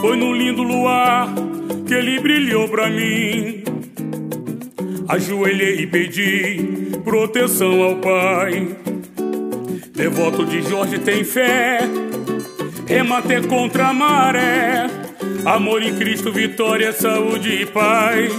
Foi no lindo luar que ele brilhou pra mim. Ajoelhei e pedi proteção ao Pai. Devoto de Jorge tem fé, remate contra a maré. Amor em Cristo, vitória, saúde e paz.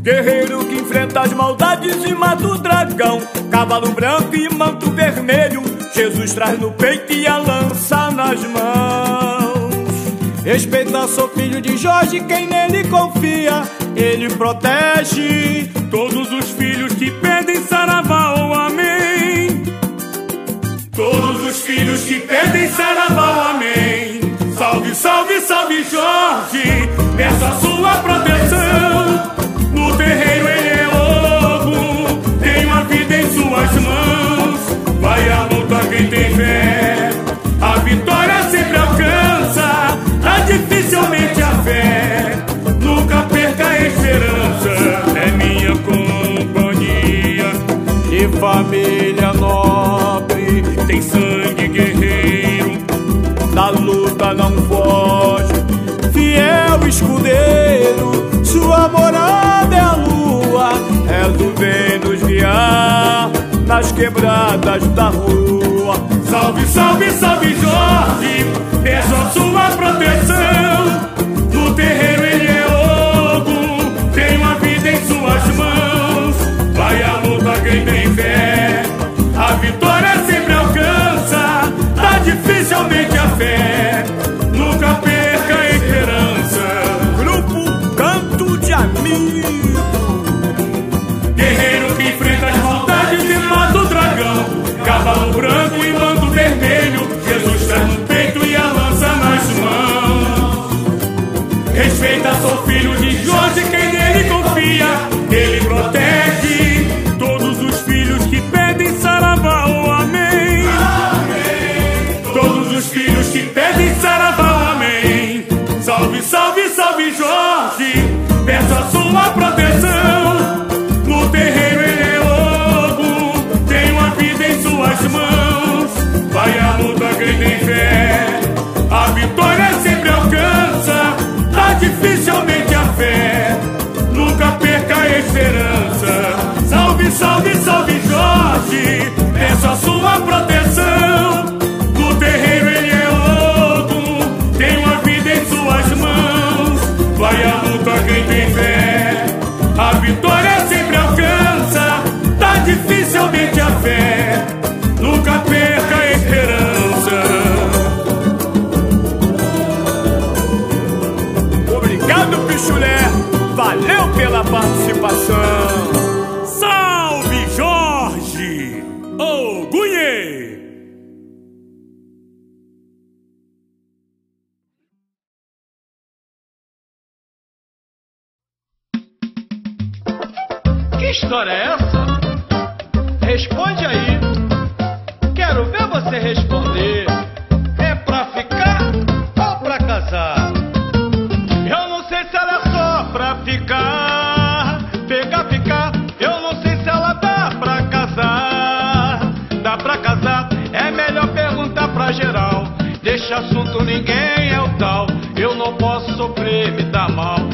Guerreiro que enfrenta as maldades e mata o dragão. Cavalo branco e manto vermelho. Jesus traz no peito e a lança nas mãos. Respeita, sou filho de Jorge, quem nele confia, ele protege. Todos os filhos que pedem saravá, oh, amém. Todos os filhos que pedem saravá, oh, amém. Salve, salve, salve, Jorge. Peço a sua proteção. No terreiro ele é louco. Tem uma vida em suas mãos. Vai a luta quem tem fé. A vitória nas quebradas da rua. Salve, salve, salve, Jorge. Peço a sua proteção. No terreiro Ele protege Gunhê! Que história é essa? Responde aí. Quero ver você responder. Deixa assunto, ninguém é o tal. Eu não posso sofrer, me dá mal.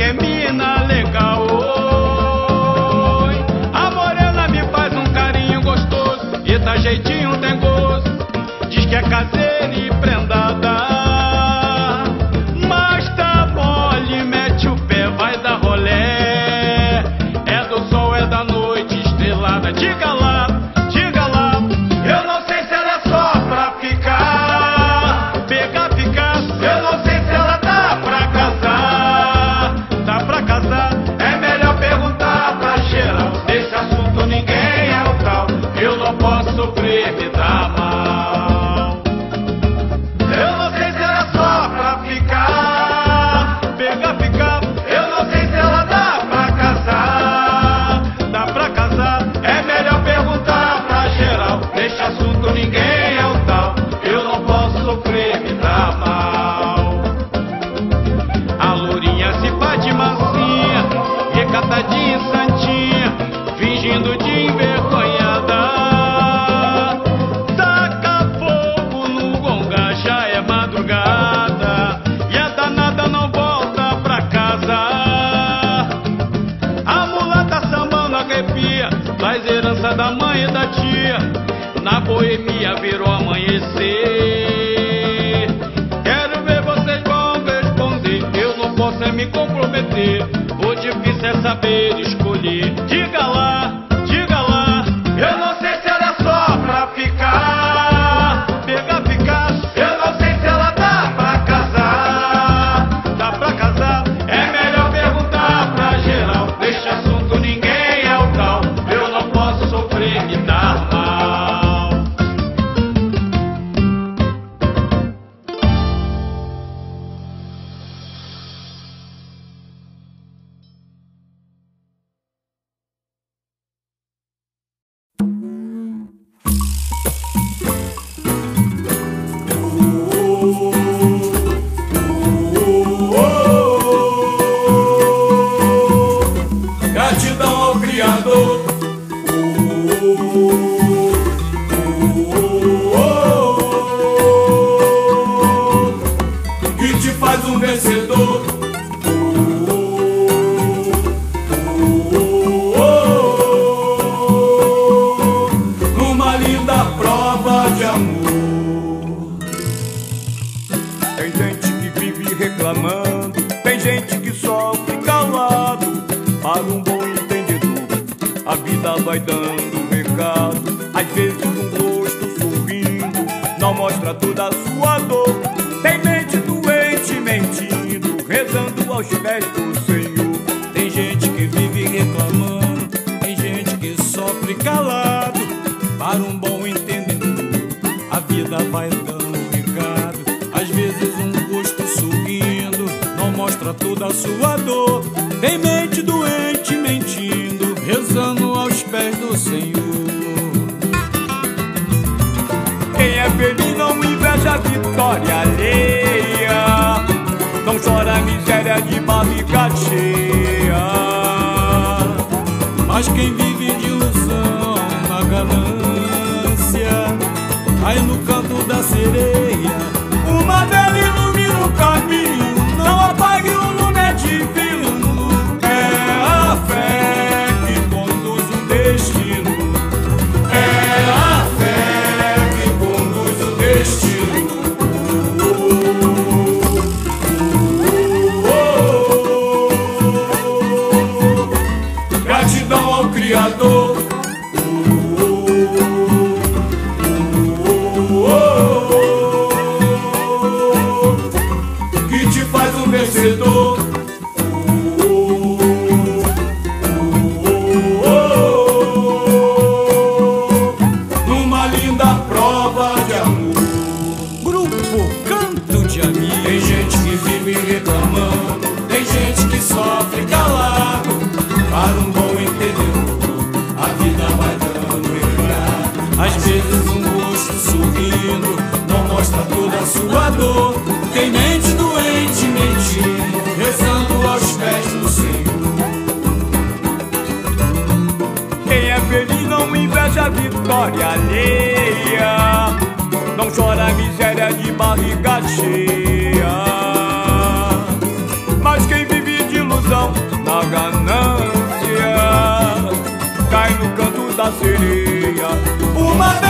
Que mina legal. Oi. A morena me faz um carinho gostoso e dá jeitinho tem gosto, diz que é caseira da tia, na boemia virou amanhecer. Quero ver vocês vão responder, eu não posso é me comprometer. O difícil é saber escolher. Tem gente que vive reclamando, tem gente que sofre calado. Para um bom entendedor, a vida vai dando recado. Às vezes um rosto sorrindo não mostra toda a sua dor. Tem mente doente mentindo, rezando aos pés do Senhor. Tem gente que vive reclamando, tem gente que sofre calado. Para um bom entendedor, a vida vai dando mostra toda a sua dor. Tem mente doente mentindo, rezando aos pés do Senhor. Quem é feliz não inveja a vitória alheia, não chora a miséria de barriga cheia. Mas quem vive de ilusão na ganância, aí no canto da sereia, feliz não inveja a vitória alheia, não chora a miséria de barriga cheia. Mas quem vive de ilusão na ganância, cai no canto da sereia. Uma vela